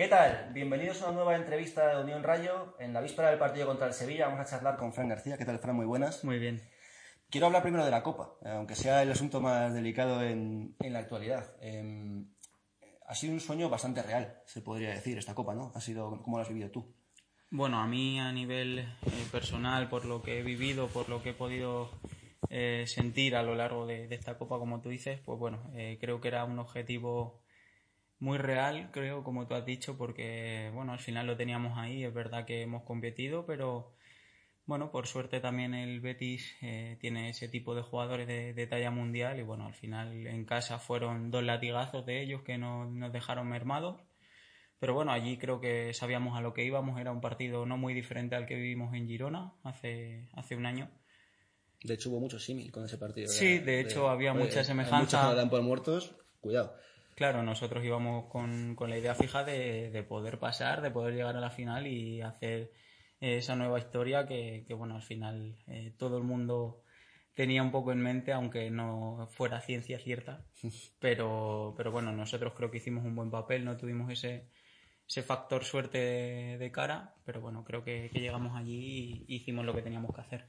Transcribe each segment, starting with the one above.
¿Qué tal? Bienvenidos a una nueva entrevista de Unión Rayo. En la víspera del partido contra el Sevilla vamos a charlar con Fran García. ¿Qué tal, Fran? Muy buenas. Muy bien. Quiero hablar primero de la Copa, aunque sea el asunto más delicado en, en la actualidad. Eh, ha sido un sueño bastante real, se podría decir, esta Copa, ¿no? Ha sido, ¿Cómo lo has vivido tú? Bueno, a mí a nivel eh, personal, por lo que he vivido, por lo que he podido eh, sentir a lo largo de, de, esta Copa, como tú dices, pues bueno, eh, creo que era un objetivo muy real, creo, como tú has dicho, porque, bueno, al final lo teníamos ahí, es verdad que hemos competido, pero, bueno, por suerte también el Betis eh, tiene ese tipo de jugadores de, de, talla mundial y, bueno, al final en casa fueron dos latigazos de ellos que no, nos dejaron mermados. Pero bueno, allí creo que sabíamos a lo que íbamos, era un partido no muy diferente al que vivimos en Girona hace, hace un año. De hecho, hubo mucho símil con ese partido. Sí, de, de hecho, había mucha semejanza. Muchos dan por muertos, cuidado. Claro, nosotros íbamos con, con la idea fija de, de, poder pasar, de poder llegar a la final y hacer esa nueva historia que, que bueno, al final eh, todo el mundo tenía un poco en mente, aunque no fuera ciencia cierta. Pero, pero bueno, nosotros creo que hicimos un buen papel, no tuvimos ese, ese factor suerte de, de cara, pero bueno, creo que, que llegamos allí y hicimos lo que teníamos que hacer.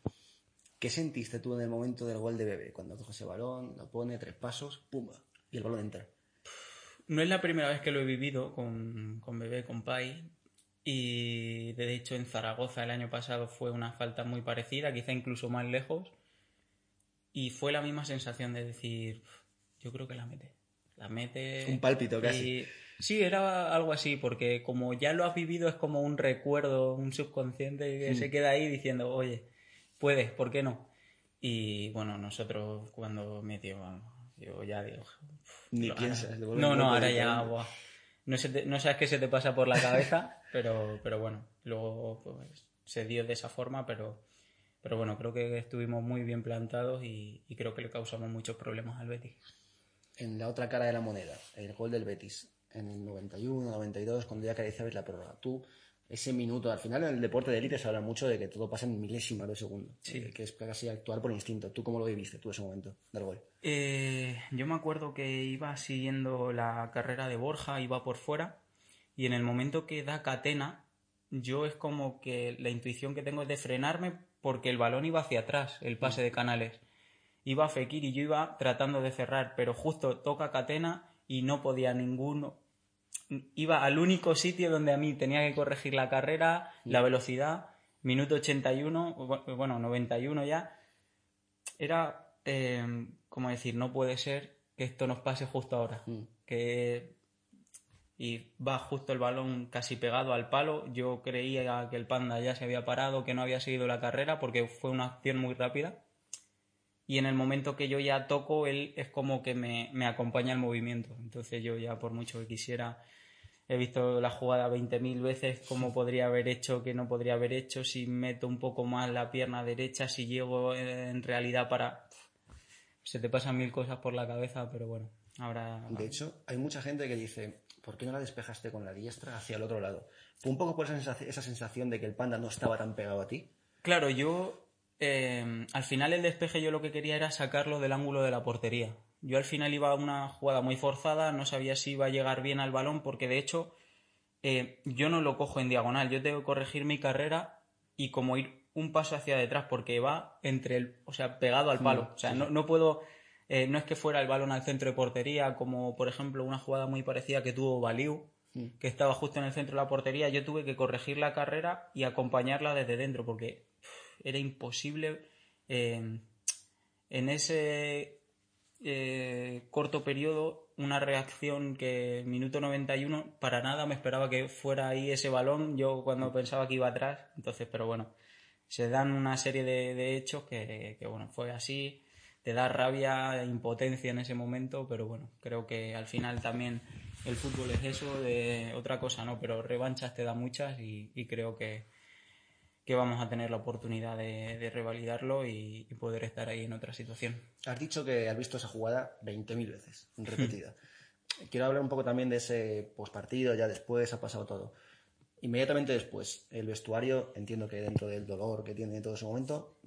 ¿Qué sentiste tú en el momento del gol de Bebé? Cuando coge ese balón, lo pone, tres pasos, pumba, y el balón entra. No es la primera vez que lo he vivido con, con Bebé, con Pai, y de hecho en Zaragoza el año pasado fue una falta muy parecida, quizá incluso más lejos, y fue la misma sensación de decir, yo creo que la mete. La mete. Un pálpito y... casi. Sí, era algo así, porque como ya lo has vivido es como un recuerdo, un subconsciente que Mm. se queda ahí diciendo, oye, puedes, ¿por qué no? Y bueno, nosotros cuando metió, yo ya digo... Ni lo, piensas. Ahora, no, no, ahora ya, buah, no, se te, no sabes qué se te pasa por la cabeza, pero, pero bueno, luego pues, se dio de esa forma, pero, pero bueno, creo que estuvimos muy bien plantados y, y creo que le causamos muchos problemas al Betis. En la otra cara de la moneda, el gol del Betis, en el 91, 92, cuando ya acariciabais la prórroga. Tú, ese minuto, al final en el deporte de élite se habla mucho de que todo pasa en milésimas de segundo, sí. eh, que es casi actuar por instinto. ¿Tú cómo lo viviste, tú ese momento del gol? Eh, yo me acuerdo que iba siguiendo la carrera de Borja, iba por fuera, y en el momento que da catena, yo es como que la intuición que tengo es de frenarme porque el balón iba hacia atrás, el pase de canales. Iba a Fekir y yo iba tratando de cerrar, pero justo toca catena y no podía ninguno. Iba al único sitio donde a mí tenía que corregir la carrera, la velocidad, minuto 81, bueno, 91 ya. Era, eh, como decir, no puede ser que esto nos pase justo ahora. Mm. Que y va justo el balón casi pegado al palo. Yo creía que el panda ya se había parado, que no había seguido la carrera porque fue una acción muy rápida. Y en el momento que yo ya toco, él es como que me, me acompaña el movimiento. Entonces yo ya por mucho que quisiera, he visto la jugada 20.000 veces, cómo podría haber hecho, qué no podría haber hecho, si meto un poco más la pierna derecha, si llego en realidad para... Se te pasan mil cosas por la cabeza, pero bueno, ahora... De hecho, hay mucha gente que dice, ¿por qué no la despejaste con la diestra hacia el otro lado? Fue un poco por esa sensación, esa sensación de que el panda no estaba tan pegado a ti. Claro, yo eh, al final el despeje yo lo que quería era sacarlo del ángulo de la portería. Yo al final iba a una jugada muy forzada, no sabía si iba a llegar bien al balón, porque de hecho eh, yo no lo cojo en diagonal, yo tengo que corregir mi carrera y como ir un paso hacia detrás, porque va entre el, o sea, pegado al palo. O sea, no, no puedo, eh, no es que fuera el balón al centro de portería, como por ejemplo una jugada muy parecida que tuvo Baliu, Mm. que estaba justo en el centro de la portería, yo tuve que corregir la carrera y acompañarla desde dentro, porque era imposible eh, en ese eh, corto periodo una reacción que minuto 91 para nada me esperaba que fuera ahí ese balón. Yo cuando pensaba que iba atrás entonces pero bueno se dan una serie de, de hechos que, que, bueno fue así. Te da rabia impotencia en ese momento pero bueno creo que al final también el fútbol es eso, de otra cosa no, pero revanchas te da muchas y, creo que, que, vamos a tener la oportunidad de, revalidarlo y, poder estar ahí en otra situación. Has dicho que has visto esa jugada 20.000 veces, repetida. Quiero hablar un poco también de ese postpartido, ya después ha pasado todo. Inmediatamente después, el vestuario, entiendo que dentro del dolor que tiene en todo ese momento,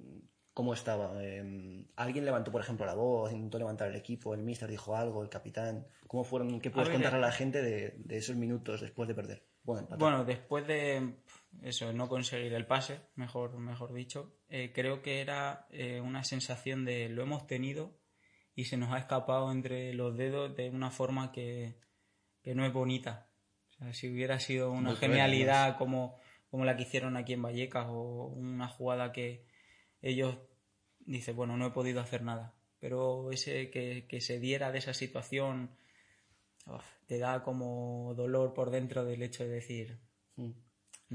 ¿cómo estaba? Em, ¿Alguien levantó, por ejemplo, la voz, intentó levantar el equipo, el mister dijo algo, el capitán? ¿Cómo fueron? ¿Qué puedes contar a la eh, gente de, esos minutos después de perder? Bueno, después de eso, no conseguir el pase, mejor, mejor dicho, eh, creo que era eh, una sensación de lo hemos tenido y se nos ha escapado entre los dedos de una forma que, que no es bonita si hubiera sido una genialidad como, como la que hicieron aquí en Vallecas o una jugada que ellos dicen, bueno, no he podido hacer nada. Pero ese que, se diera de esa situación te da como dolor por dentro del hecho de decir, mm.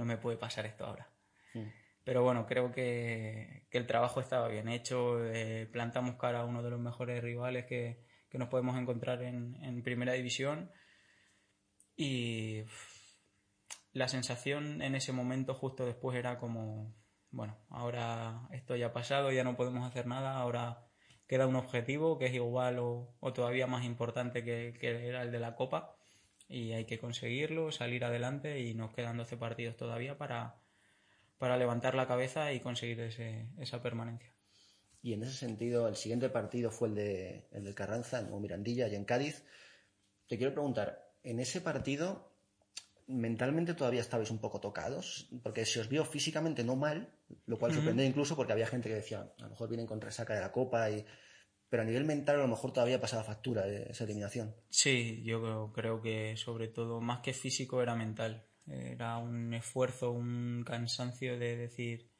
No me puede pasar esto ahora. Mm. Pero bueno, creo que, el trabajo estaba bien hecho. Eh, plantamos cara a uno de los mejores rivales que, nos podemos encontrar en, en primera división y la sensación en ese momento, justo después, era como, bueno, ahora esto ya ha pasado, ya no podemos hacer nada, ahora queda un objetivo que es igual o, todavía más importante que, era el de la Copa y hay que conseguirlo, salir adelante y nos quedan 12 partidos todavía para, para levantar la cabeza y conseguir ese, esa permanencia. Y en ese sentido, el siguiente partido fue el de, el de Carranza, en Mirandilla y en Cádiz. Te quiero preguntar, en ese partido mentalmente todavía estabais un poco tocados, porque se os vio físicamente no mal, lo cual sorprende incluso porque había gente que decía, a lo mejor vienen con resaca de la copa, y... pero a nivel mental a lo mejor todavía pasaba factura esa eliminación. Sí, yo creo que sobre todo más que físico era mental, era un esfuerzo, un cansancio de decir,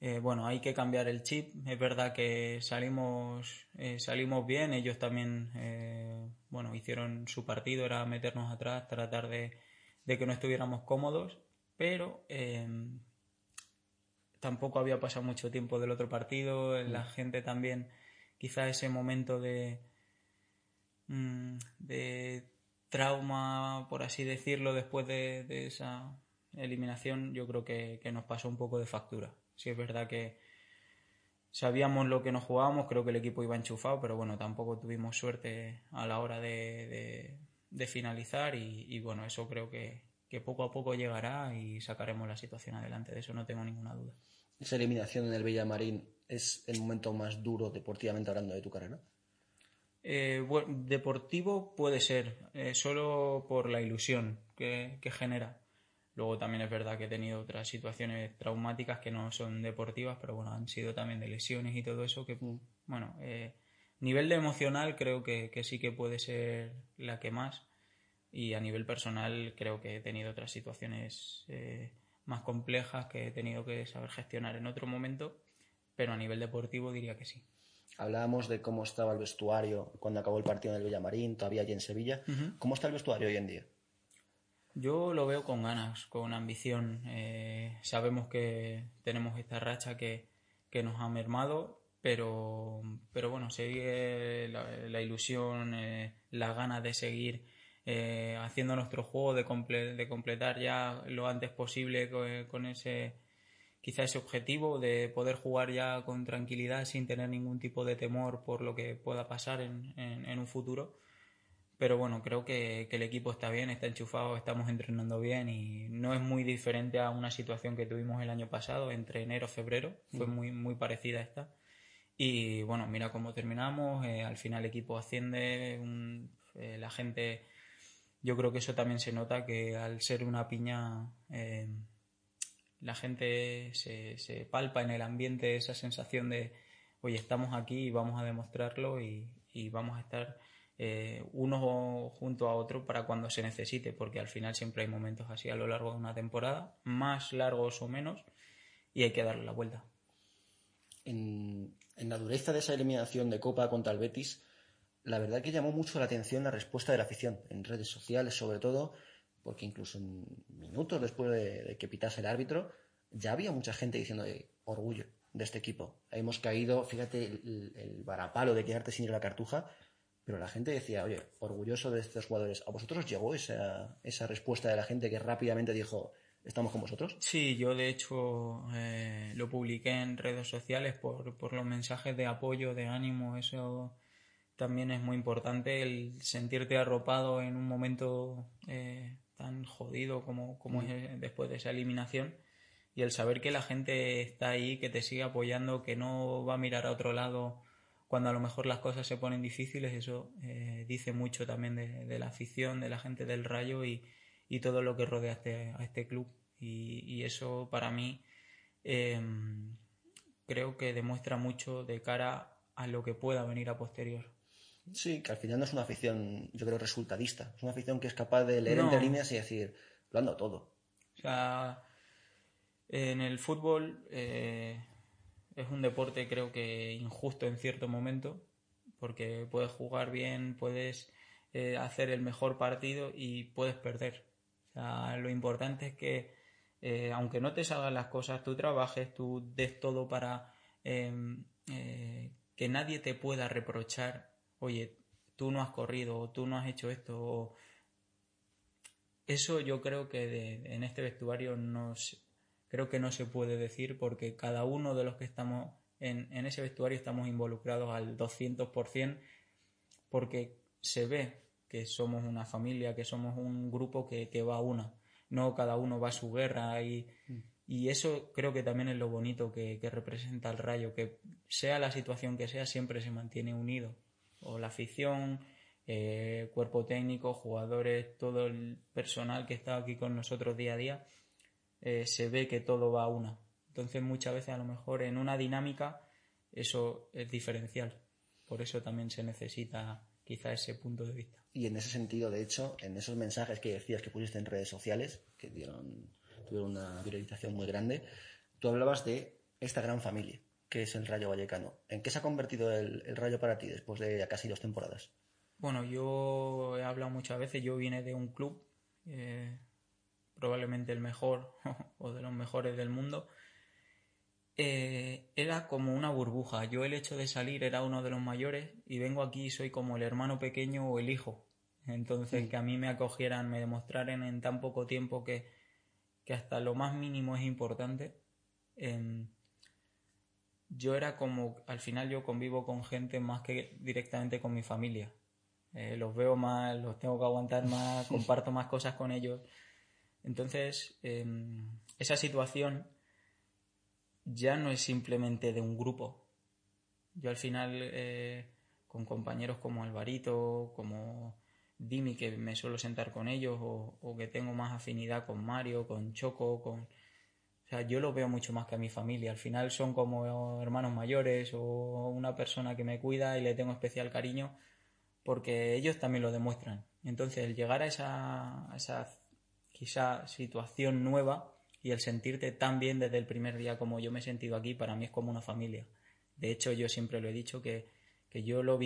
eh, bueno, hay que cambiar el chip. Es verdad que salimos, eh, salimos bien. Ellos también, eh, bueno, hicieron su partido, era meternos atrás, tratar de, que no estuviéramos cómodos, pero em, tampoco había pasado mucho tiempo del otro partido. La mm. gente también, quizá ese momento de, mm, de trauma, por así decirlo, después de, esa eliminación, yo creo que nos pasó un poco de factura. Sí es verdad que sabíamos lo que nos jugábamos, creo que el equipo iba enchufado, pero bueno, tampoco tuvimos suerte a la hora de, finalizar y, bueno, eso creo que, poco a poco llegará y sacaremos la situación adelante, de eso no tengo ninguna duda. ¿Esa eliminación en el Villamarín es el momento más duro deportivamente hablando de tu carrera? Eh, bueno, deportivo puede ser, eh, solo por la ilusión que genera. Luego también es verdad que he tenido otras situaciones traumáticas que no son deportivas, pero bueno, han sido también de lesiones y todo eso que, mm. bueno, eh, nivel de emocional creo que, sí que puede ser la que más y a nivel personal creo que he tenido otras situaciones eh, más complejas que he tenido que saber gestionar en otro momento, pero a nivel deportivo diría que sí. Hablábamos de cómo estaba el vestuario cuando acabó el partido en el Villamarín, todavía allí en Sevilla. ¿Cómo está el vestuario hoy en día? Yo lo veo con ganas, con ambición. Eh, sabemos que tenemos esta racha que, nos ha mermado, pero, pero bueno, sigue la, ilusión, eh, las ganas de seguir eh, haciendo nuestro juego, de, de, completar ya lo antes posible con, ese quizá ese objetivo de poder jugar ya con tranquilidad sin tener ningún tipo de temor por lo que pueda pasar en un futuro. Pero bueno, creo que, el equipo está bien, está enchufado, estamos entrenando bien y no es muy diferente a una situación que tuvimos el año pasado, entre enero y febrero, fue muy, muy parecida a esta. Y bueno, mira cómo terminamos, eh, al final el equipo asciende, eh, la gente, yo creo que eso también se nota, que al ser una piña, eh, la gente se, palpa en el ambiente esa sensación de, oye, estamos aquí y vamos a demostrarlo y, vamos a estar eh, uno junto a otro para cuando se necesite, porque al final siempre hay momentos así a lo largo de una temporada, más largos o menos, y hay que darle la vuelta. En, la dureza de esa eliminación de Copa contra el Betis, la verdad que llamó mucho la atención la respuesta de la afición, en redes sociales sobre todo, porque incluso minutos después de, que pitase el árbitro, ya había mucha gente diciendo orgullo de este equipo. Hemos caído, fíjate, el, el varapalo de quedarte sin ir a la cartuja, pero la gente decía, oye, orgulloso de estos jugadores. ¿A vosotros os llegó esa, esa respuesta de la gente que rápidamente dijo, estamos con vosotros? Sí, yo de hecho eh, lo publiqué en redes sociales por, por los mensajes de apoyo, de ánimo, eso también es muy importante, el sentirte arropado en un momento eh, tan jodido como, como es después de esa eliminación y el saber que la gente está ahí, que te sigue apoyando, que no va a mirar a otro lado cuando a lo mejor las cosas se ponen difíciles, eso eh, dice mucho también de, la afición, de la gente del Rayo y, y todo lo que rodea a este, a este club. Y, y, eso para mí em, creo que demuestra mucho de cara a lo que pueda venir a posterior. Sí, que al final no es una afición, yo creo, resultadista. Es una afición que es capaz de leer entre líneas y decir, lo ando todo. O sea, en el fútbol eh, es un deporte creo que injusto en cierto momento, porque puedes jugar bien, puedes eh, hacer el mejor partido y puedes perder. O sea, lo importante es que eh, aunque no te salgan las cosas, tú trabajes, tú des todo para em, que nadie te pueda reprochar, oye, tú no has corrido, o tú no has hecho esto, eso yo creo que en este vestuario no, creo que no se puede decir porque cada uno de los que estamos en, ese vestuario estamos involucrados al 200% porque se ve que somos una familia, que somos un grupo que, va a una, no cada uno va a su guerra y, mm. y eso creo que también es lo bonito que, representa el rayo, que sea la situación que sea, siempre se mantiene unido, o la afición, eh, cuerpo técnico, jugadores, todo el personal que está aquí con nosotros día a día, eh, se ve que todo va a una. Entonces muchas veces a lo mejor en una dinámica eso es diferencial. Por eso también se necesita quizá ese punto de vista. Y en ese sentido, de hecho, en esos mensajes que decías que pusiste en redes sociales, que dieron, tuvieron una viralización muy grande, tú hablabas de esta gran familia, que es el Rayo Vallecano. ¿En qué se ha convertido el, Rayo para ti después de casi dos temporadas? Bueno, yo he hablado muchas veces, yo vine de un club eh, probablemente el mejor o de los mejores del mundo, eh, era como una burbuja. Yo el hecho de salir era uno de los mayores y vengo aquí y soy como el hermano pequeño o el hijo. Entonces, que a mí me acogieran, me demostraran en tan poco tiempo que, que hasta lo más mínimo es importante. Em, yo era como, al final yo convivo con gente más que directamente con mi familia. Eh, los veo más, los tengo que aguantar más, comparto más cosas con ellos. Entonces, em, esa situación ya no es simplemente de un grupo. Yo al final, eh, con compañeros como Alvarito, como Dimi, que me suelo sentar con ellos, o, que tengo más afinidad con Mario, con Choco, con... O sea, yo lo veo mucho más que a mi familia. Al final son como hermanos mayores o una persona que me cuida y le tengo especial cariño porque ellos también lo demuestran. Entonces, el llegar a esa, a esa quizá situación nueva y el sentirte tan bien desde el primer día como yo me he sentido aquí, para mí es como una familia. De hecho, yo siempre lo he dicho que, yo lo,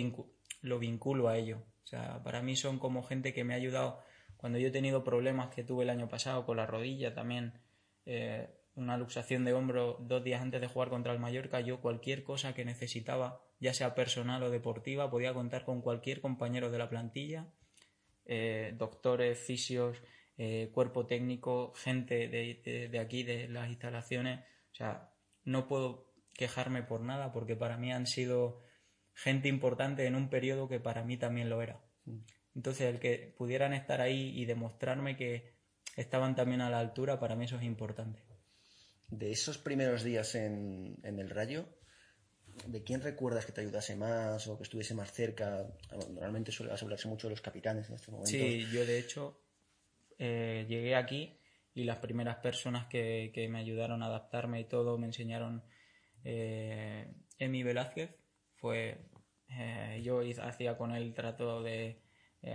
lo vinculo a ello. O sea, para mí son como gente que me ha ayudado cuando yo he tenido problemas que tuve el año pasado con la rodilla también. Eh, una luxación de hombro dos días antes de jugar contra el Mallorca, yo cualquier cosa que necesitaba, ya sea personal o deportiva, podía contar con cualquier compañero de la plantilla, eh, doctores, fisios, eh, cuerpo técnico, gente de, aquí, de las instalaciones. O sea, no puedo quejarme por nada porque para mí han sido gente importante en un periodo que para mí también lo era. Entonces, el que pudieran estar ahí y demostrarme que estaban también a la altura, para mí eso es importante. De esos primeros días en, en el Rayo, ¿de quién recuerdas que te ayudase más o que estuviese más cerca? Normalmente suele hablarse mucho de los capitanes en estos momentos. Sí, yo de hecho eh, llegué aquí y las primeras personas que, me ayudaron a adaptarme y todo me enseñaron eh, Emi Velázquez. Fue, eh, yo hacía con él trato de,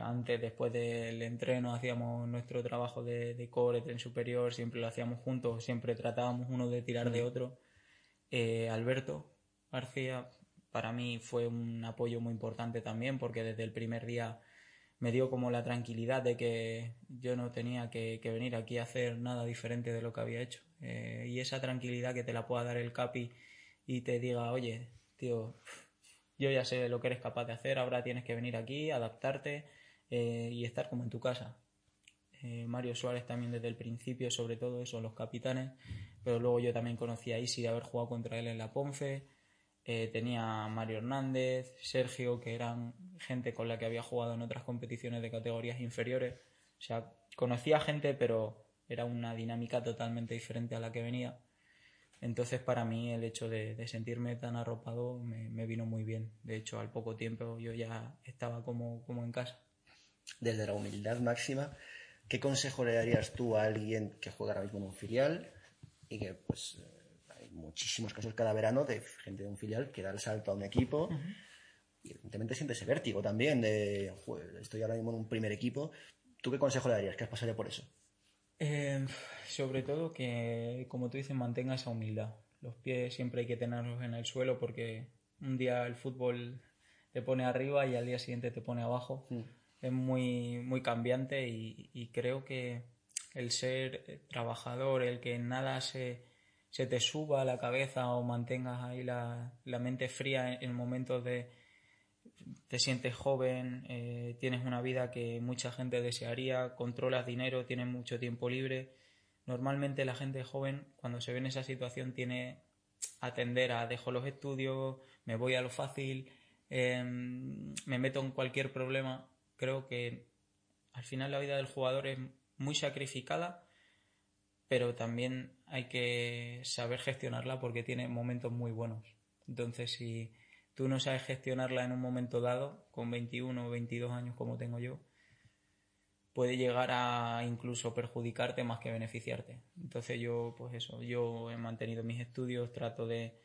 antes, después del entreno, hacíamos nuestro trabajo de, core, tren superior, siempre lo hacíamos juntos, siempre tratábamos uno de tirar de otro. Alberto García, para mí fue un apoyo muy importante también porque desde el primer día me dio como la tranquilidad de que yo no tenía que, venir aquí a hacer nada diferente de lo que había hecho. Eh, y esa tranquilidad que te la pueda dar el CAPI y te diga, oye, tío, yo ya sé lo que eres capaz de hacer, ahora tienes que venir aquí, adaptarte eh, y estar como en tu casa. Eh, Mario Suárez también desde el principio, sobre todo eso, los capitanes, pero luego yo también conocí a Isi de haber jugado contra él en la Ponfe, eh, tenía a Mario Hernández, Sergio, que eran gente con la que había jugado en otras competiciones de categorías inferiores, o sea, conocía gente, pero era una dinámica totalmente diferente a la que venía. Entonces, para mí, el hecho de, sentirme tan arropado me, vino muy bien. De hecho, al poco tiempo yo ya estaba como, como en casa. Desde la humildad máxima, ¿qué consejo le darías tú a alguien que juega ahora mismo en un filial y que, pues, eh, hay muchísimos casos cada verano de gente de un filial que da el salto a un equipo y evidentemente siente ese vértigo también de, estoy ahora mismo en un primer equipo. ¿Tú qué consejo le darías? ¿Qué has pasado por eso? Eh, sobre todo que, como tú dices, mantenga esa humildad. Los pies siempre hay que tenerlos en el suelo porque un día el fútbol te pone arriba y al día siguiente te pone abajo. Mm. Es muy, muy cambiante y, creo que el ser trabajador, el que nada se, se te suba a la cabeza o mantengas ahí la, la mente fría en momentos de, te sientes joven, eh, tienes una vida que mucha gente desearía, controlas dinero, tienes mucho tiempo libre. Normalmente la gente joven, cuando se ve en esa situación, tiene atender a dejo los estudios, me voy a lo fácil, em, me meto en cualquier problema. Creo que al final la vida del jugador es muy sacrificada, pero también hay que saber gestionarla porque tiene momentos muy buenos. Entonces, si tú no sabes gestionarla en un momento dado, con 21 o 22 años como tengo yo, puede llegar a incluso perjudicarte más que beneficiarte. Entonces yo, pues eso, yo he mantenido mis estudios, trato de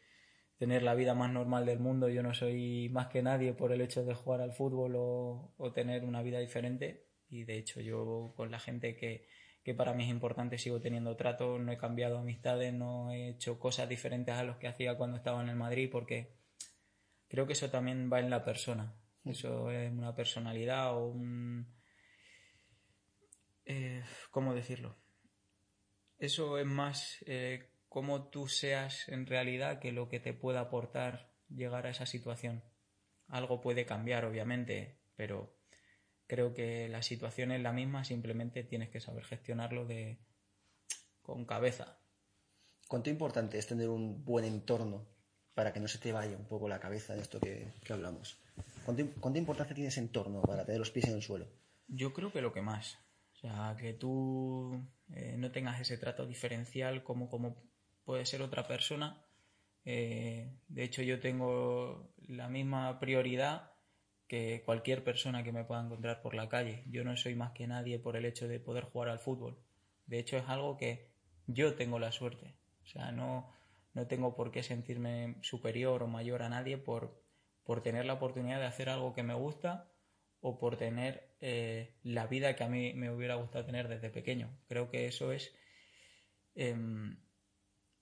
tener la vida más normal del mundo, yo no soy más que nadie por el hecho de jugar al fútbol o, tener una vida diferente y de hecho yo con la gente que, que para mí es importante sigo teniendo trato, no he cambiado amistades, no he hecho cosas diferentes a los que hacía cuando estaba en el Madrid porque creo que eso también va en la persona. Eso es una personalidad o un... Eh, ¿Cómo decirlo? Eso es más eh, cómo tú seas en realidad que lo que te pueda aportar llegar a esa situación. Algo puede cambiar, obviamente, pero creo que la situación es la misma, simplemente tienes que saber gestionarlo de con cabeza. ¿Cuánto importante es tener un buen entorno para que no se te vaya un poco la cabeza de esto que, hablamos? ¿Cuánta, importancia tiene ese entorno para tener los pies en el suelo? Yo creo que lo que más. O sea, que tú eh, no tengas ese trato diferencial como, como puede ser otra persona. Eh, de hecho, yo tengo la misma prioridad que cualquier persona que me pueda encontrar por la calle. Yo no soy más que nadie por el hecho de poder jugar al fútbol. De hecho, es algo que yo tengo la suerte. O sea, no, no tengo por qué sentirme superior o mayor a nadie por, por tener la oportunidad de hacer algo que me gusta o por tener eh, la vida que a mí me hubiera gustado tener desde pequeño. Creo que eso es em,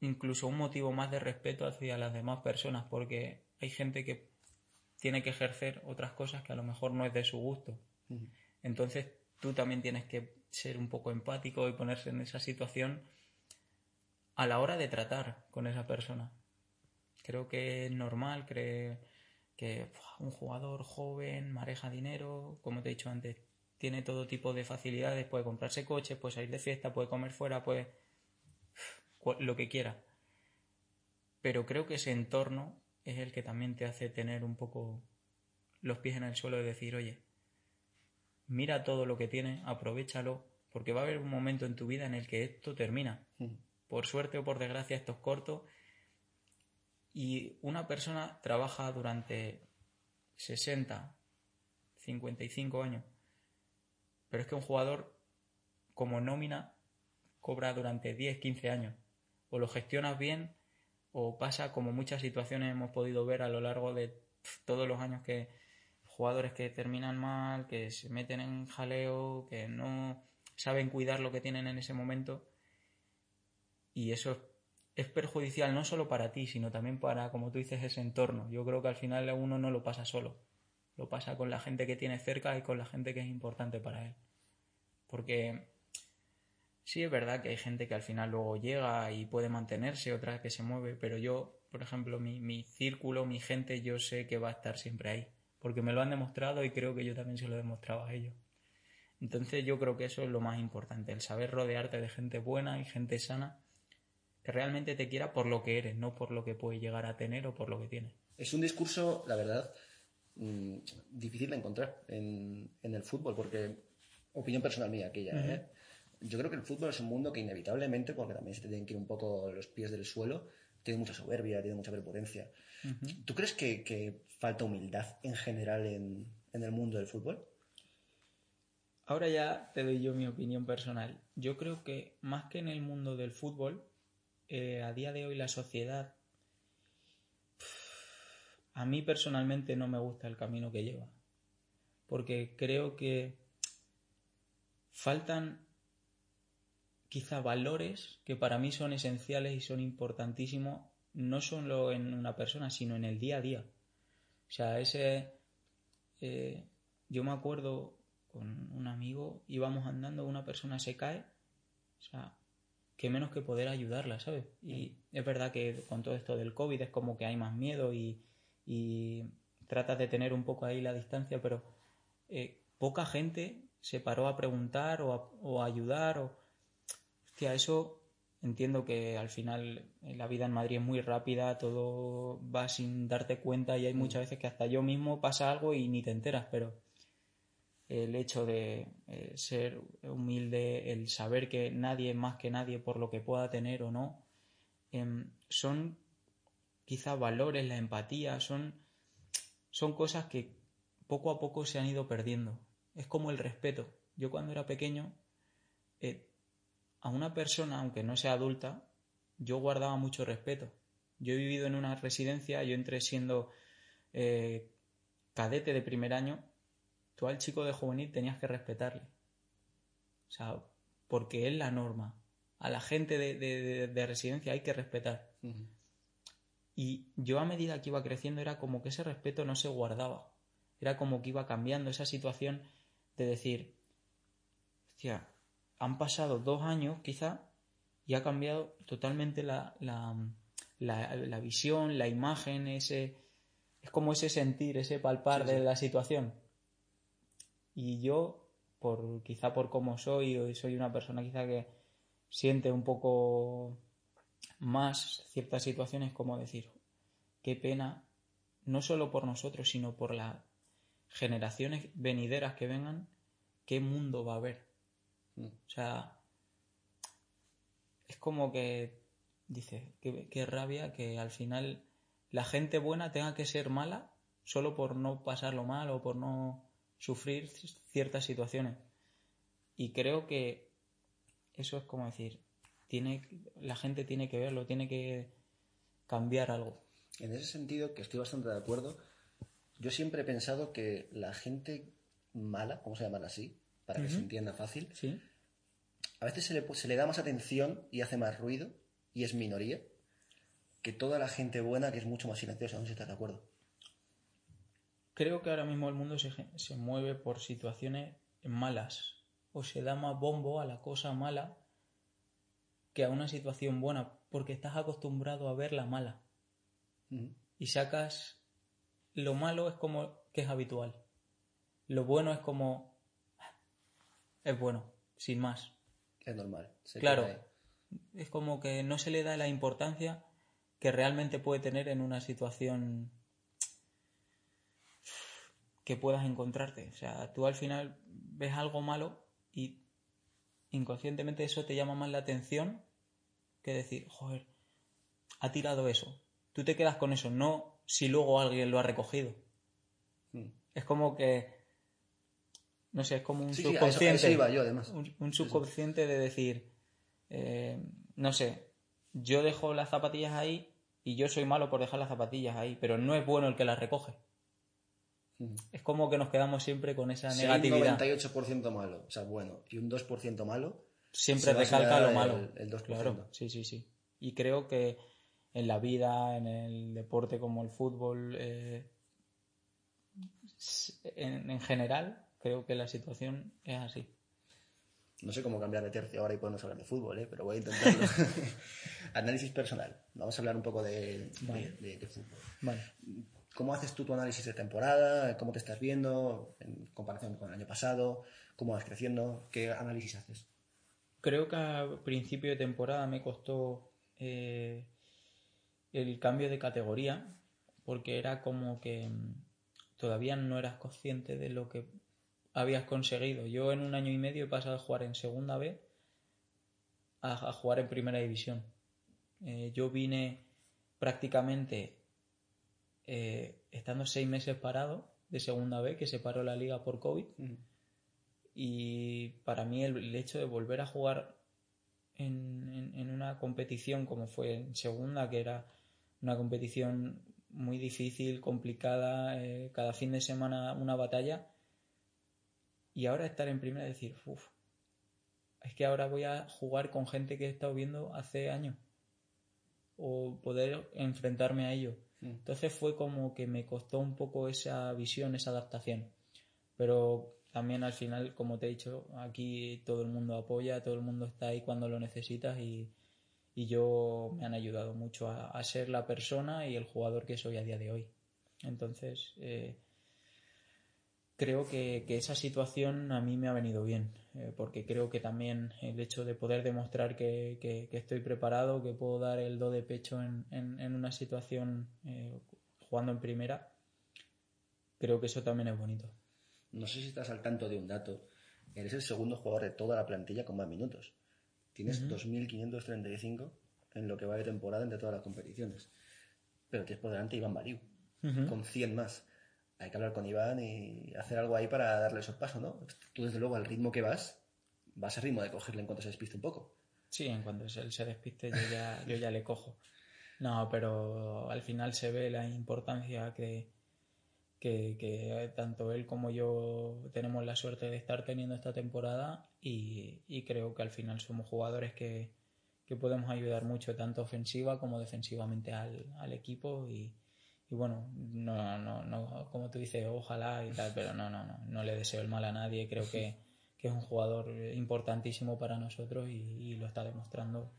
incluso un motivo más de respeto hacia las demás personas porque hay gente que tiene que ejercer otras cosas que a lo mejor no es de su gusto. Entonces tú también tienes que ser un poco empático y ponerse en esa situación a la hora de tratar con esa persona. Creo que es normal que un jugador joven mareja dinero, como te he dicho antes, tiene todo tipo de facilidades, puede comprarse coches, puede salir de fiesta, puede comer fuera, puede lo que quiera. Pero creo que ese entorno es el que también te hace tener un poco los pies en el suelo de decir, oye, mira todo lo que tiene, aprovechalo, porque va a haber un momento en tu vida en el que esto termina. Mm por suerte o por desgracia esto es corto, y una persona trabaja durante 60, 55 años, pero es que un jugador como nómina cobra durante 10, 15 años, o lo gestionas bien o pasa como muchas situaciones hemos podido ver a lo largo de todos los años que jugadores que terminan mal, que se meten en jaleo, que no saben cuidar lo que tienen en ese momento y eso es perjudicial no solo para ti, sino también para, como tú dices, ese entorno. Yo creo que al final uno no lo pasa solo, lo pasa con la gente que tiene cerca y con la gente que es importante para él. Porque sí es verdad que hay gente que al final luego llega y puede mantenerse, otra que se mueve, pero yo por ejemplo, mi, mi círculo, mi gente, yo sé que va a estar siempre ahí, porque me lo han demostrado y creo que yo también se lo he demostrado a ellos. Entonces yo creo que eso es lo más importante, el saber rodearte de gente buena y gente sana que realmente te quiera por lo que eres, no por lo que puedes llegar a tener o por lo que tienes. Es un discurso, la verdad, mm, difícil de encontrar en, en el fútbol, porque, opinión personal mía, aquella, ¿eh? Yo creo que el fútbol es un mundo que inevitablemente, porque también se te tienen que ir un poco los pies del suelo, tiene mucha soberbia, tiene mucha prepotencia. ¿Tú crees que, que, falta humildad en general en, en el mundo del fútbol? Ahora ya te doy yo mi opinión personal. Yo creo que más que en el mundo del fútbol, eh, a día de hoy la sociedad, a mí personalmente no me gusta el camino que lleva. Porque creo que faltan quizá valores que para mí son esenciales y son importantísimos, no solo en una persona, sino en el día a día. O sea, ese... Eh, yo me acuerdo con un amigo, íbamos andando, una persona se cae, o sea, que menos que poder ayudarla, ¿sabes? Y es verdad que con todo esto del COVID es como que hay más miedo y, y tratas de tener un poco ahí la distancia, pero eh, poca gente se paró a preguntar o a, o a ayudar. O... Hostia, eso entiendo que al final la vida en Madrid es muy rápida, todo va sin darte cuenta y hay muchas veces que hasta yo mismo pasa algo y ni te enteras, pero el hecho de eh, ser humilde, el saber que nadie es más que nadie por lo que pueda tener o no, eh, son quizá valores, la empatía, son, son cosas que poco a poco se han ido perdiendo. Es como el respeto. Yo cuando era pequeño, eh, a una persona, aunque no sea adulta, yo guardaba mucho respeto. Yo he vivido en una residencia, yo entré siendo eh, cadete de primer año tú al chico de juvenil tenías que respetarle. O sea, porque es la norma. A la gente de, residencia hay que respetar. Y yo a medida que iba creciendo era como que ese respeto no se guardaba. Era como que iba cambiando esa situación de decir, hostia, han pasado dos años quizá y ha cambiado totalmente la, la, la, visión, la imagen, ese... Es como ese sentir, ese palpar de la situación. Y yo, por quizá por cómo soy, soy una persona quizá que siente un poco más ciertas situaciones, como decir, qué pena, no solo por nosotros, sino por las generaciones venideras que vengan, qué mundo va a haber. Mm. O sea, es como que, dice, qué rabia que al final la gente buena tenga que ser mala solo por no pasarlo mal o por no sufrir ciertas situaciones. Y creo que eso es como decir, tiene, la gente tiene que verlo, tiene que cambiar algo. En ese sentido, que estoy bastante de acuerdo, yo siempre he pensado que la gente mala, vamos a llamarla así, para que se entienda fácil, ¿Sí? A veces se le, se le da más atención y hace más ruido, y es minoría, que toda la gente buena que es mucho más silenciosa, no sé si estás de acuerdo. Creo que ahora mismo el mundo se, se mueve por situaciones malas o se da más bombo a la cosa mala que a una situación buena porque estás acostumbrado a ver la mala. Y sacas lo malo es como que es habitual. Lo bueno es como es bueno sin más es normal claro es como que no se le da la importancia que realmente puede tener en una situación que puedas encontrarte. O sea, tú al final ves algo malo y inconscientemente eso te llama más la atención que decir, joder, ha tirado eso. Tú te quedas con eso, no si luego alguien lo ha recogido. Hmm. Es como que, no sé, es como un subconsciente. Un, subconsciente de decir, eh, no sé, yo dejo las zapatillas ahí y yo soy malo por dejar las zapatillas ahí, pero no es bueno el que las recoge. Es como que nos quedamos siempre con esa negatividad. Si un 98% malo, o sea, bueno, y un 2% malo. Siempre recalca lo malo. El, 2%. Claro, sí, sí, sí. Y creo que en la vida, en el deporte como el fútbol, eh, en, general, creo que la situación es así. No sé cómo cambiar de tercio ahora y podemos hablar de fútbol, ¿eh? pero voy a intentarlo. análisis personal. Vamos a hablar un poco de, de, fútbol. Vale. ¿Cómo haces tú tu análisis de temporada? ¿Cómo te estás viendo en comparación con el año pasado? ¿Cómo vas creciendo? ¿Qué análisis haces? Creo que a principio de temporada me costó eh, el cambio de categoría porque era como que mm, todavía no eras consciente de lo que habías conseguido. Yo en un año y medio he pasado de jugar en segunda B a, jugar en primera división. Eh, yo vine prácticamente eh, estando seis meses parado de segunda B, que se paró la liga por COVID. Y para mí el, hecho de volver a jugar en, en, una competición como fue en segunda, que era una competición muy difícil, complicada, eh, cada fin de semana una batalla, y ahora estar en primera y decir, uff, es que ahora voy a jugar con gente que he estado viendo hace años. O poder enfrentarme a ello. Mm. Entonces fue como que me costó un poco esa visión, esa adaptación. Pero también al final, como te he dicho, aquí todo el mundo apoya, todo el mundo está ahí cuando lo necesitas y, y yo me han ayudado mucho a, ser la persona y el jugador que soy a día de hoy. Entonces, eh, creo que, esa situación a mí me ha venido bien, eh, porque creo que también el hecho de poder demostrar que, estoy preparado, que puedo dar el do de pecho en, una situación eh, jugando en primera, creo que eso también es bonito. No sé si estás al tanto de un dato. Eres el segundo jugador de toda la plantilla con más minutos. Tienes 2.535 en lo que va de temporada entre todas las competiciones. Pero tienes por delante Iván Bariu, con 100 más hay que hablar con Iván y hacer algo ahí para darle esos pasos, ¿no? Tú, desde luego, al ritmo que vas, vas a ritmo de cogerle en cuanto se despiste un poco. Sí, en cuanto él se despiste, yo ya, yo ya le cojo. No, pero al final se ve la importancia que, que, tanto él como yo tenemos la suerte de estar teniendo esta temporada y, creo que al final somos jugadores que, que, podemos ayudar mucho, tanto ofensiva como defensivamente al, al equipo y, y bueno, no, no, no, como tú dices, ojalá y tal, pero no, no, no, no le deseo el mal a nadie, creo que, es un jugador importantísimo para nosotros y, lo está demostrando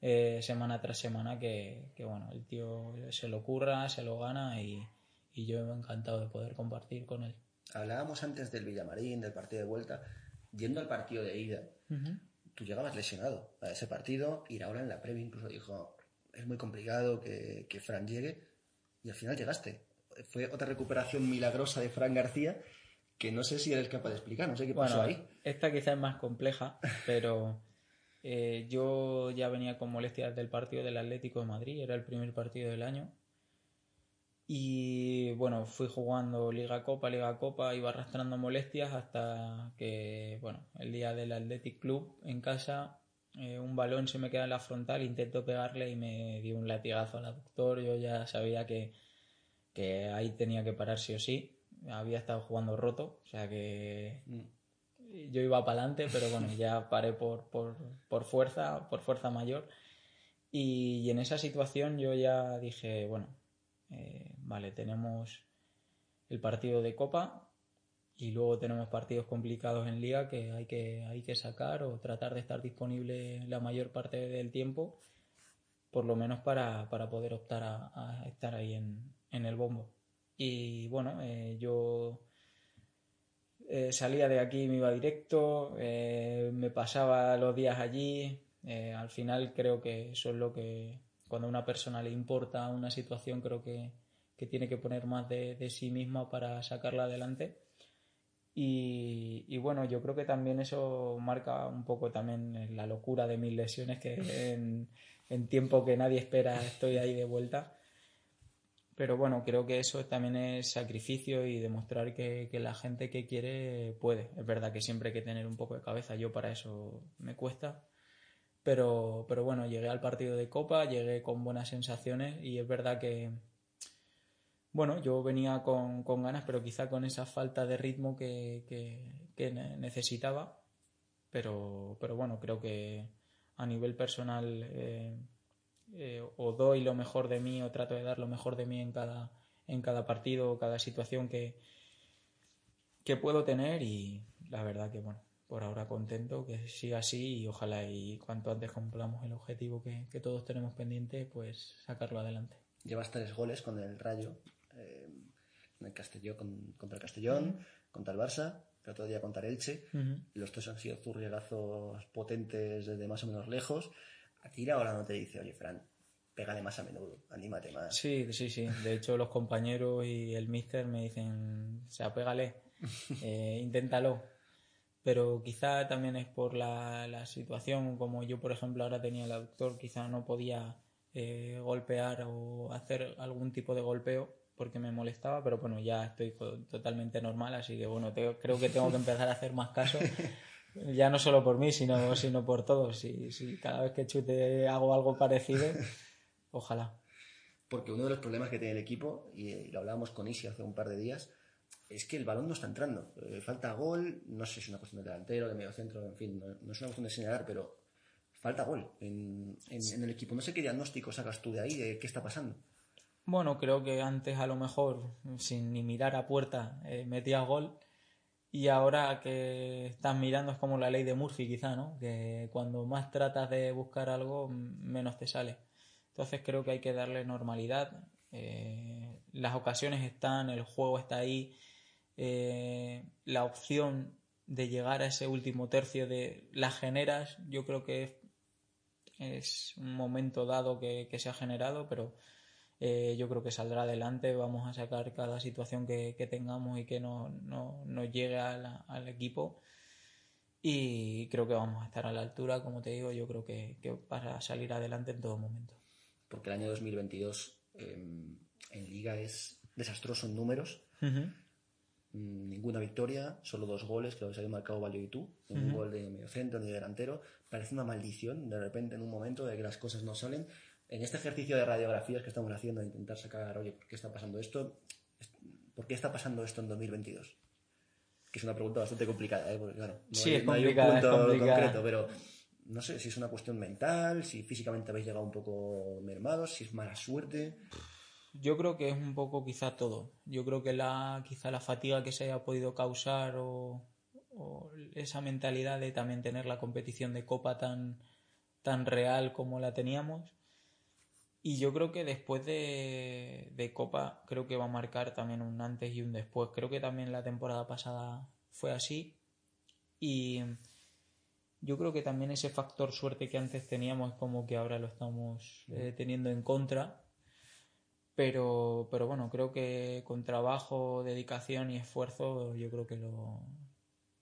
eh, semana tras semana que, bueno, el tío se lo curra, se lo gana y, y yo encantado de poder compartir con él. Hablábamos antes del Villamarín, del partido de vuelta, yendo al partido de ida, tú llegabas lesionado a ese partido y ahora en la previa incluso dijo, es muy complicado que, que Fran llegue y al final llegaste. Fue otra recuperación milagrosa de Fran García que no sé si eres capaz de explicar, no sé qué pasó ahí. Esta quizás es más compleja, pero eh, yo ya venía con molestias del partido del Atlético de Madrid, era el primer partido del año. Y bueno, fui jugando Liga Copa, Liga Copa, iba arrastrando molestias hasta que, bueno, el día del Athletic Club en casa, eh, un balón se me queda en la frontal, intento pegarle y me dio un latigazo al aductor. Yo ya sabía que, que ahí tenía que parar sí o sí. Había estado jugando roto, o sea que mm. yo iba para adelante, pero bueno, ya paré por, por, por fuerza, por fuerza mayor. Y, en esa situación yo ya dije, bueno, eh, vale, tenemos el partido de Copa, y luego tenemos partidos complicados en liga que hay que, hay que sacar o tratar de estar disponible la mayor parte del tiempo, por lo menos para, poder optar a, estar ahí en, el bombo. Y bueno, eh, yo eh, salía de aquí, me iba directo, eh, me pasaba los días allí. al final creo que eso es lo que cuando a una persona le importa una situación creo que, tiene que poner más de, de sí misma para sacarla adelante y, bueno, yo creo que también eso marca un poco también la locura de mis lesiones, que en, tiempo que nadie espera estoy ahí de vuelta. Pero bueno, creo que eso también es sacrificio y demostrar que, la gente que quiere puede. Es verdad que siempre hay que tener un poco de cabeza, yo para eso me cuesta. Pero, pero bueno, llegué al partido de Copa, llegué con buenas sensaciones y es verdad que, bueno, yo venía con, ganas, pero quizá con esa falta de ritmo que, necesitaba. Pero, pero bueno, creo que a nivel personal eh, eh, o doy lo mejor de mí o trato de dar lo mejor de mí en cada, en cada partido o cada situación que, que puedo tener y la verdad que bueno, por ahora contento, que siga así y ojalá y cuanto antes cumplamos el objetivo que, que todos tenemos pendiente, pues sacarlo adelante. Llevas tres goles con el Rayo, en el Castellón, contra el Castellón, contra el Barça, el otro día contra el Elche. Los tres han sido zurriagazos potentes desde más o menos lejos. A ti ahora no te dice, oye, Fran, pégale más a menudo, anímate más. Sí, sí, sí. De hecho, los compañeros y el mister me dicen, o sea, pégale, eh, inténtalo pero quizá también es por la, la, situación, como yo por ejemplo ahora tenía el aductor, quizá no podía eh, golpear o hacer algún tipo de golpeo porque me molestaba, pero bueno, ya estoy totalmente normal, así que bueno, creo que tengo que empezar a hacer más caso, ya no solo por mí, sino, sino por todos. Si, si cada vez que chute hago algo parecido, ojalá. Porque uno de los problemas que tiene el equipo, y lo hablábamos con Isi hace un par de días, es que el balón no está entrando. Eh, falta gol, no sé si es una cuestión de delantero, de medio centro, en fin, no, es una cuestión de señalar, pero falta gol en, el equipo. No sé qué diagnóstico sacas tú de ahí, de qué está pasando. Bueno, creo que antes a lo mejor, sin ni mirar a puerta, eh, metía gol. Y ahora que estás mirando es como la ley de Murphy, quizá, ¿no? Que cuando más tratas de buscar algo, menos te sale. Entonces creo que hay que darle normalidad. Eh, las ocasiones están, el juego está ahí eh, la opción de llegar a ese último tercio de las generas, yo creo que es un momento dado que, se ha generado, pero eh, yo creo que saldrá adelante. Vamos a sacar cada situación que, tengamos y que no, no, llegue al equipo. Y creo que vamos a estar a la altura, como te digo, yo creo que, para salir adelante en todo momento. Porque el año 2022 em, en Liga es desastroso en números. Mm, ninguna victoria, solo dos goles que los había marcado Valio y tú, un gol de medio centro ni de delantero. Parece una maldición de repente en un momento de que las cosas no salen. En este ejercicio de radiografías que estamos haciendo, de intentar sacar, oye, ¿por qué está pasando esto? ¿Por qué está pasando esto en 2022? Que es una pregunta bastante complicada, ¿eh? porque claro, no, hay, un punto concreto, pero no sé si es una cuestión mental, si físicamente habéis llegado un poco mermados, si es mala suerte. Yo creo que es un poco quizá todo. Yo creo que la, quizá la fatiga que se haya podido causar o, esa mentalidad de también tener la competición de copa tan, tan real como la teníamos. Y yo creo que después de, de Copa creo que va a marcar también un antes y un después. Creo que también la temporada pasada fue así. Y yo creo que también ese factor suerte que antes teníamos como que ahora lo estamos eh, teniendo en contra pero, pero bueno, creo que con trabajo, dedicación y esfuerzo yo creo que lo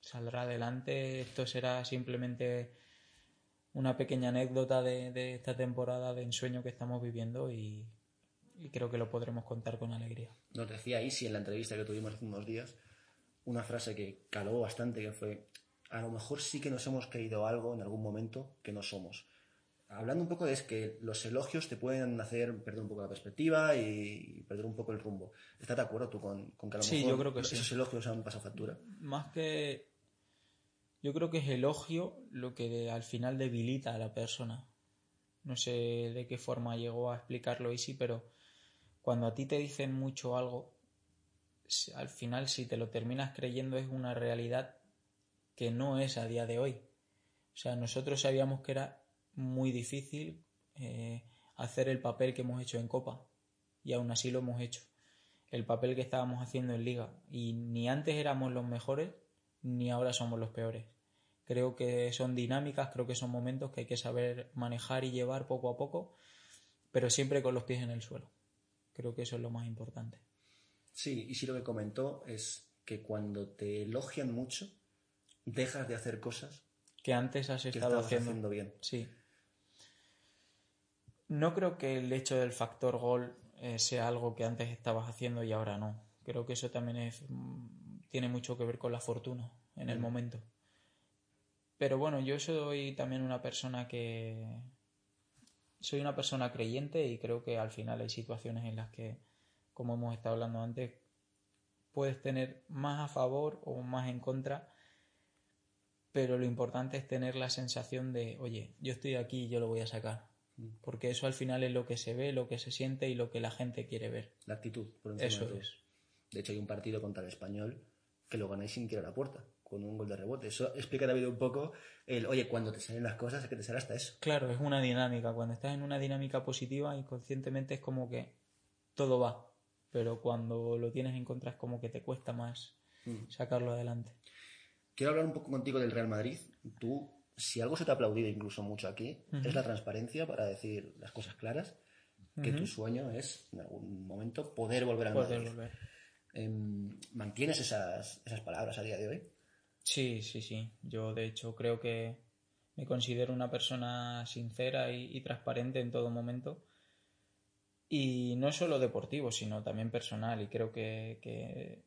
saldrá adelante. Esto será simplemente una pequeña anécdota de, de esta temporada de ensueño que estamos viviendo y, creo que lo podremos contar con alegría. Nos decía Isi en la entrevista que tuvimos hace unos días una frase que caló bastante, que fue, a lo mejor sí que nos hemos creído algo en algún momento que no somos hablando un poco de es que los elogios te pueden hacer perder un poco la perspectiva y perder un poco el rumbo. ¿Estás de acuerdo tú con, con que a lo sí, yo creo que esos elogios han pasado factura? Más que... Yo creo que es elogio lo que al final debilita a la persona. No sé de qué forma llegó a explicarlo Isi, pero cuando a ti te dicen mucho algo, al final si te lo terminas creyendo es una realidad que no es a día de hoy. O sea, nosotros sabíamos que era muy difícil eh, hacer el papel que hemos hecho en Copa y aún así lo hemos hecho. El papel que estábamos haciendo en Liga y ni antes éramos los mejores ni ahora somos los peores. Creo que son dinámicas, creo que son momentos que hay que saber manejar y llevar poco a poco, pero siempre con los pies en el suelo. Creo que eso es lo más importante. Sí, y sí lo que comentó es que cuando te elogian mucho, dejas de hacer cosas que antes has estado haciendo. bien. Sí. No creo que el hecho del factor gol eh, sea algo que antes estabas haciendo y ahora no. Creo que eso también es, mm, tiene mucho que ver con la fortuna en el mm. momento. Pero bueno, yo soy también una persona que... Soy una persona creyente y creo que al final hay situaciones en las que, como hemos estado hablando antes, puedes tener más a favor o más en contra, pero lo importante es tener la sensación de, oye, yo estoy aquí y yo lo voy a sacar. Porque eso al final es lo que se ve, lo que se siente y lo que la gente quiere ver. La actitud, por encima Eso de es. De hecho, hay un partido contra el español que lo ganáis sin tirar a la puerta. Con un gol de rebote. Eso explica también un poco el, oye, cuando te salen las cosas, es que te sale hasta eso. Claro, es una dinámica. Cuando estás en una dinámica positiva, inconscientemente es como que todo va. Pero cuando lo tienes en contra es como que te cuesta más Mm. sacarlo adelante. Quiero hablar un poco contigo del Real Madrid. Tú, si algo se te ha aplaudido incluso mucho aquí, es la transparencia para decir las cosas claras, que tu sueño es, en algún momento, poder volver a Poder Madrid. volver. Em, ¿Mantienes esas, esas palabras a día de hoy? Sí, sí, sí. Yo de hecho creo que me considero una persona sincera y, transparente en todo momento. Y no solo deportivo, sino también personal. Y creo que, que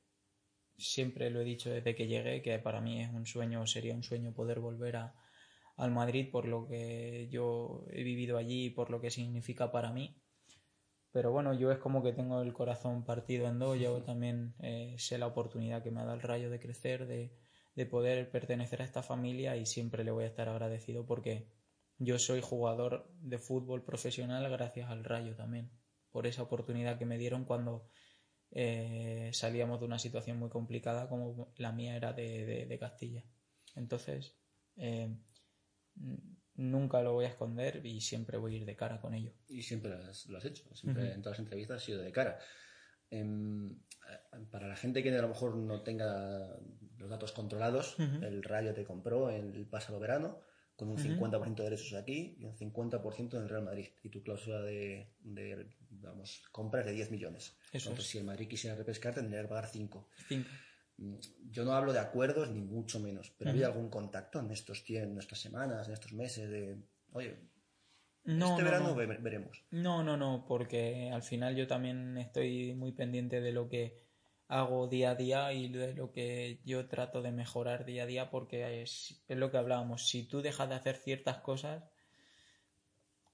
siempre lo he dicho desde que llegué, que para mí es un sueño, sería un sueño poder volver a, al Madrid por lo que yo he vivido allí y por lo que significa para mí. Pero bueno, yo es como que tengo el corazón partido en dos. Yo también eh, sé la oportunidad que me ha dado el rayo de crecer, de, de poder pertenecer a esta familia y siempre le voy a estar agradecido porque yo soy jugador de fútbol profesional gracias al rayo también, por esa oportunidad que me dieron cuando eh, salíamos de una situación muy complicada como la mía era de, de- de Castilla. Entonces, eh, nunca lo voy a esconder y siempre voy a ir de cara con ello. Y siempre lo has, lo has hecho, siempre en todas las entrevistas has sido de cara. Em, eh, para la gente que a lo mejor no tenga los datos controlados, el Rayo te compró el pasado verano con un 50% de derechos aquí y un 50% en el Real Madrid. Y tu cláusula de, de, vamos, compra es de 10 millones. Eso Entonces, es. si el Madrid quisiera repescar, tendría que pagar 5. Cinco. Yo no hablo de acuerdos, ni mucho menos, pero ¿ha habido algún contacto en estos tiempos, en estas semanas, en estos meses de, oye, No, este no, verano no. ve- veremos? No, no, no, porque al final yo también estoy muy pendiente de lo que hago día a día y de lo que yo trato de mejorar día a día porque es, es lo que hablábamos. Si tú dejas de hacer ciertas cosas,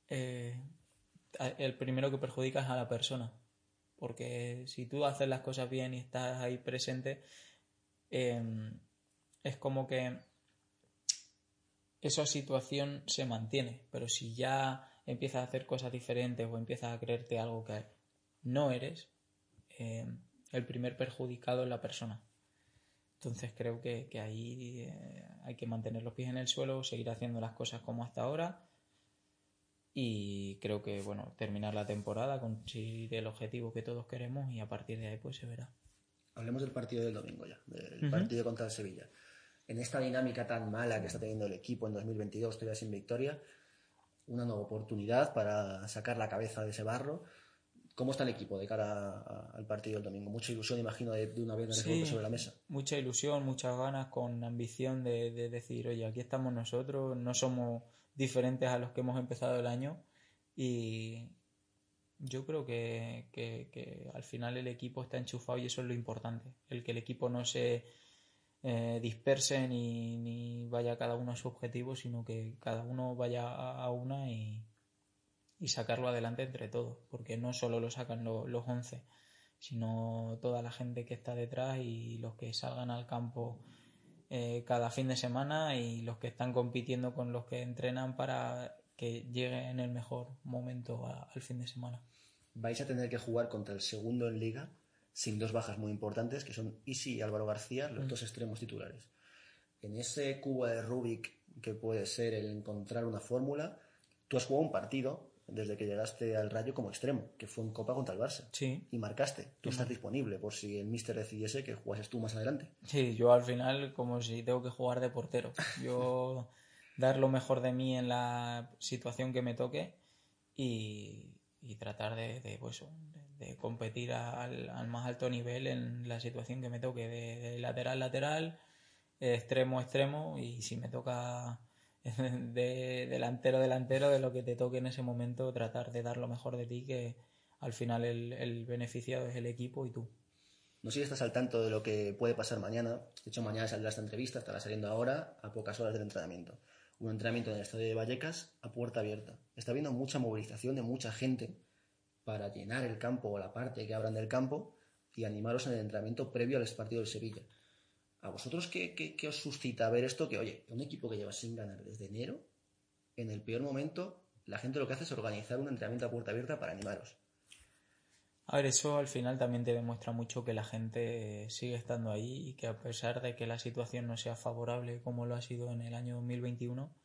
eh, el primero que perjudica es a la persona. Porque si tú haces las cosas bien y estás ahí presente, eh, es como que esa situación se mantiene, pero si ya empiezas a hacer cosas diferentes o empiezas a creerte algo que no eres, eh, el primer perjudicado es la persona. Entonces creo que, que ahí eh, hay que mantener los pies en el suelo, seguir haciendo las cosas como hasta ahora y creo que bueno terminar la temporada, conseguir el objetivo que todos queremos y a partir de ahí pues se verá. Hablemos del partido del domingo ya, del partido contra el Sevilla. En esta dinámica tan mala que está teniendo el equipo en 2022, todavía sin victoria, una nueva oportunidad para sacar la cabeza de ese barro. ¿Cómo está el equipo de cara a- al partido del domingo? Mucha ilusión, imagino, de, de una vez Sí. sobre la mesa. mucha ilusión, muchas ganas, con ambición de, de decir, oye, aquí estamos nosotros, no somos diferentes a los que hemos empezado el año y yo creo que, que- que al final el equipo está enchufado y eso es lo importante, el que el equipo no se eh, disperse ni, ni vaya cada uno a su objetivo, sino que cada uno vaya a, una y, y sacarlo adelante entre todos, porque no solo lo sacan lo- los 11, sino toda la gente que está detrás y los que salgan al campo eh, cada fin de semana y los que están compitiendo con los que entrenan para que llegue en el mejor momento al fin de semana. Vais a tener que jugar contra el segundo en liga sin dos bajas muy importantes, que son Isi y Álvaro García, los dos extremos titulares. En ese cubo de Rubik que puede ser el encontrar una fórmula, tú has jugado un partido desde que llegaste al Rayo como extremo, que fue en Copa contra el Barça. Sí, Y marcaste. Tú estás disponible por si el Mister decidiese que jugases tú más adelante. Sí, yo al final como si tengo que jugar de portero. Yo dar lo mejor de mí en la situación que me toque y, y tratar de, de, pues, de, de competir al, más alto nivel en la situación que me toque, de, de lateral lateral, extremo extremo y si me toca de delantero delantero de lo que te toque en ese momento tratar de dar lo mejor de ti que al final el, el beneficiado es el equipo y tú. No sé si estás al tanto de lo que puede pasar mañana. De hecho, mañana saldrá esta entrevista, estará saliendo ahora, a pocas horas del entrenamiento. Un entrenamiento en el estadio de Vallecas a puerta abierta. Está habiendo mucha movilización de mucha gente para llenar el campo o la parte que abran del campo y animaros en el entrenamiento previo al partido del Sevilla. ¿A vosotros qué, os suscita ver esto? Que, oye, un equipo que lleva sin ganar desde enero, en el peor momento, la gente lo que hace es organizar un entrenamiento a puerta abierta para animaros. A ver, eso al final también te demuestra mucho que la gente sigue estando ahí y que a pesar de que la situación no sea favorable como lo ha sido en el año 2021,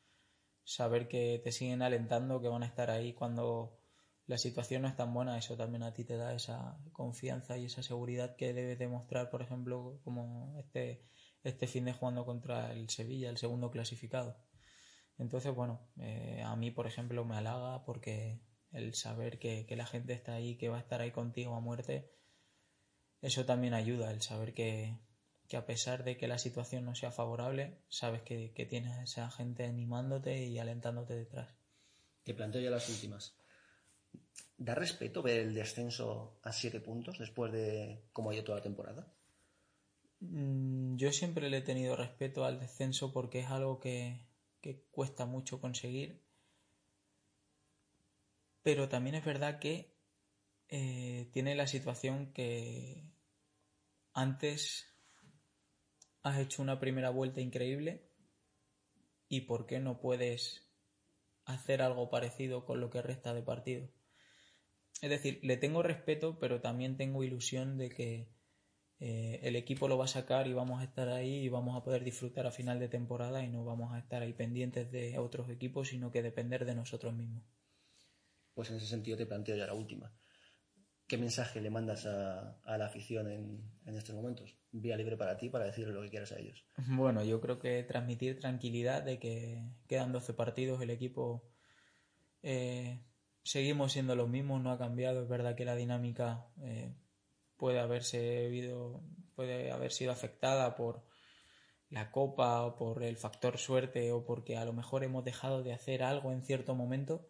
saber que te siguen alentando, que van a estar ahí cuando la situación no es tan buena, eso también a ti te da esa confianza y esa seguridad que debes demostrar, por ejemplo, como este, este fin de jugando contra el Sevilla, el segundo clasificado. Entonces, bueno, eh, a mí, por ejemplo, me halaga porque el saber que, la gente está ahí, que va a estar ahí contigo a muerte, eso también ayuda, el saber que, a pesar de que la situación no sea favorable, sabes que, que tienes a esa gente animándote y alentándote detrás. Te planteo ya las últimas. ¿Da respeto ver el descenso a siete puntos después de cómo ha ido toda la temporada? Mm, yo siempre le he tenido respeto al descenso porque es algo que, cuesta mucho conseguir. Pero también es verdad que eh, tiene la situación que antes has hecho una primera vuelta increíble y por qué no puedes hacer algo parecido con lo que resta de partido. Es decir, le tengo respeto, pero también tengo ilusión de que eh, el equipo lo va a sacar y vamos a estar ahí y vamos a poder disfrutar a final de temporada y no vamos a estar ahí pendientes de otros equipos, sino que depender de nosotros mismos. Pues en ese sentido te planteo ya la última. ¿Qué mensaje le mandas a, la afición en, estos momentos? Vía libre para ti, para decirle lo que quieras a ellos. Bueno, yo creo que transmitir tranquilidad de que quedan 12 partidos, el equipo eh, seguimos siendo los mismos, no ha cambiado. Es verdad que la dinámica eh, puede haberse puede haber sido afectada por la copa o por el factor suerte o porque a lo mejor hemos dejado de hacer algo en cierto momento.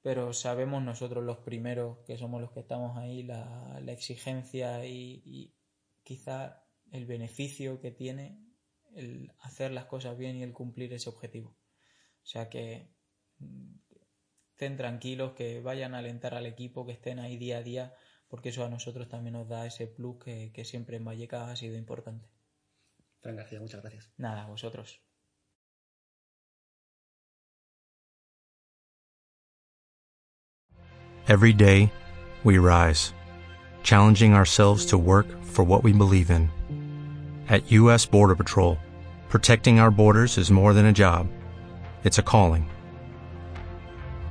Pero sabemos nosotros los primeros que somos los que estamos ahí la, exigencia y, y quizá el beneficio que tiene el hacer las cosas bien y el cumplir ese objetivo. O sea que estén tranquilos, que vayan a alentar al equipo, que estén ahí día a día, porque eso a nosotros también nos da ese plus que, siempre en Vallecas ha sido importante. Fran García, muchas gracias. Nada, vosotros. Every day, we rise, challenging ourselves to work for what we believe in. At U.S. Border Patrol, protecting our borders is more than a job, it's a calling.